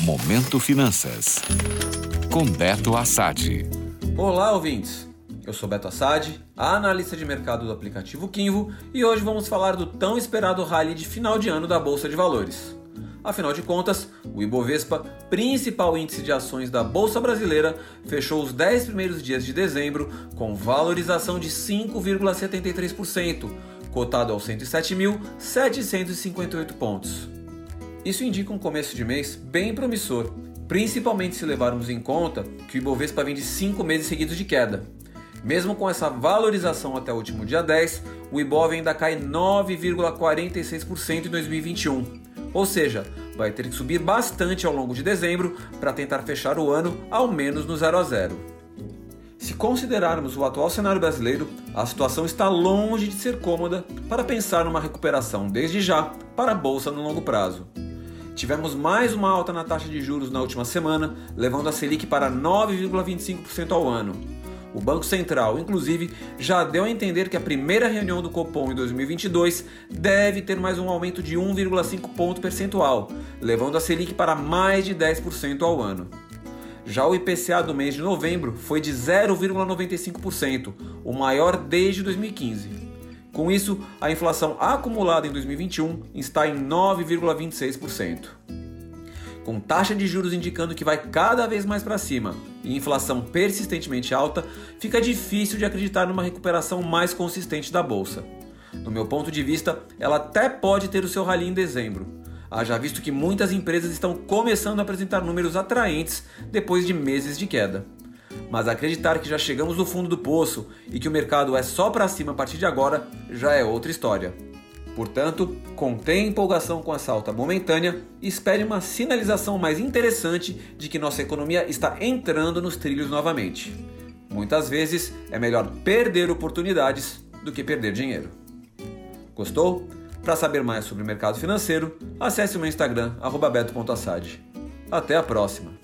Momento Finanças. Com Beto Assad. Olá, ouvintes. Eu sou Beto Assad, analista de mercado do aplicativo Kinvo, e hoje vamos falar do tão esperado rally de final de ano da Bolsa de Valores. Afinal de contas, o Ibovespa, principal índice de ações da Bolsa Brasileira, fechou os 10 primeiros dias de dezembro com valorização de 5,73%, cotado aos 107.758 pontos. Isso indica um começo de mês bem promissor, principalmente se levarmos em conta que o Ibovespa vem de 5 meses seguidos de queda. Mesmo com essa valorização até o último dia 10, o Ibov ainda cai 9,46% em 2021. Ou seja, vai ter que subir bastante ao longo de dezembro para tentar fechar o ano ao menos no 0 a 0. Se considerarmos o atual cenário brasileiro, a situação está longe de ser cômoda para pensar numa recuperação desde já para a bolsa no longo prazo. Tivemos mais uma alta na taxa de juros na última semana, levando a Selic para 9,25% ao ano. O Banco Central, inclusive, já deu a entender que a primeira reunião do Copom em 2022 deve ter mais um aumento de 1,5 ponto percentual, levando a Selic para mais de 10% ao ano. Já o IPCA do mês de novembro foi de 0,95%, o maior desde 2015. Com isso, a inflação acumulada em 2021 está em 9,26%. Com taxa de juros indicando que vai cada vez mais para cima e inflação persistentemente alta, fica difícil de acreditar numa recuperação mais consistente da bolsa. No meu ponto de vista, ela até pode ter o seu rally em dezembro, haja visto que muitas empresas estão começando a apresentar números atraentes depois de meses de queda mas acreditar que já chegamos no fundo do poço e que o mercado é só para cima a partir de agora já é outra história. Portanto, contém empolgação com essa alta momentânea e espere uma sinalização mais interessante de que nossa economia está entrando nos trilhos novamente. Muitas vezes é melhor perder oportunidades do que perder dinheiro. Gostou? Para saber mais sobre o mercado financeiro, acesse o meu Instagram, beto.assad. Até a próxima!